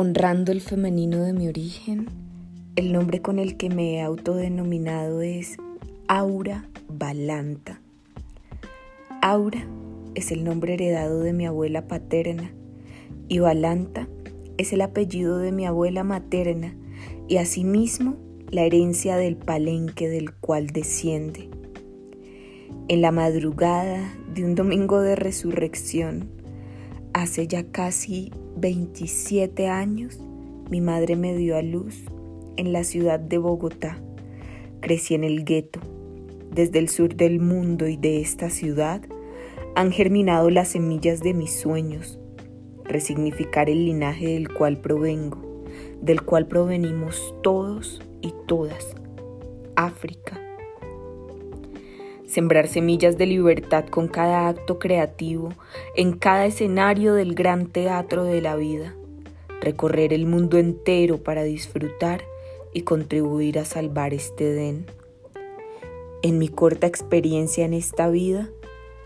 Honrando el femenino de mi origen, el nombre con el que me he autodenominado es Aura Balanta. Aura es el nombre heredado de mi abuela paterna y Balanta es el apellido de mi abuela materna y asimismo la herencia del palenque del cual desciende. En la madrugada de un domingo de resurrección, hace ya casi 27 años, mi madre me dio a luz en la ciudad de Bogotá. Crecí en el gueto. Desde el sur del mundo y de esta ciudad han germinado las semillas de mis sueños, resignificar el linaje del cual provengo, del cual provenimos todos y todas, África. Sembrar semillas de libertad con cada acto creativo, en cada escenario del gran teatro de la vida. Recorrer el mundo entero para disfrutar y contribuir a salvar este Edén. En mi corta experiencia en esta vida,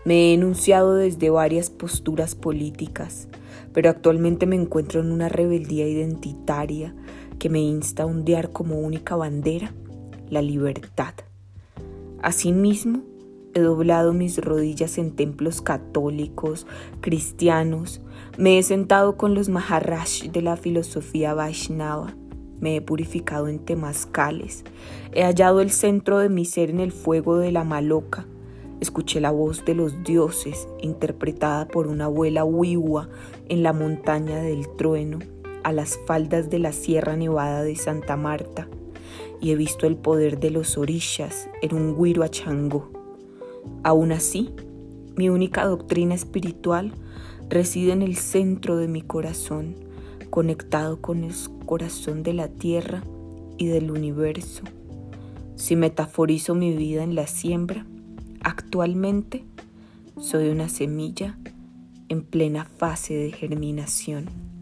me he enunciado desde varias posturas políticas, pero actualmente me encuentro en una rebeldía identitaria que me insta a ondear como única bandera la libertad. Asimismo, he doblado mis rodillas en templos católicos, cristianos, me he sentado con los Maharaj de la filosofía Vaishnava, me he purificado en temazcales, he hallado el centro de mi ser en el fuego de la maloca, escuché la voz de los dioses interpretada por una abuela wiwa en la montaña del trueno a las faldas de la Sierra Nevada de Santa Marta. Y he visto el poder de los orishas en un guiruachango. Aún así, mi única doctrina espiritual reside en el centro de mi corazón, conectado con el corazón de la tierra y del universo. Si metaforizo mi vida en la siembra, actualmente soy una semilla en plena fase de germinación.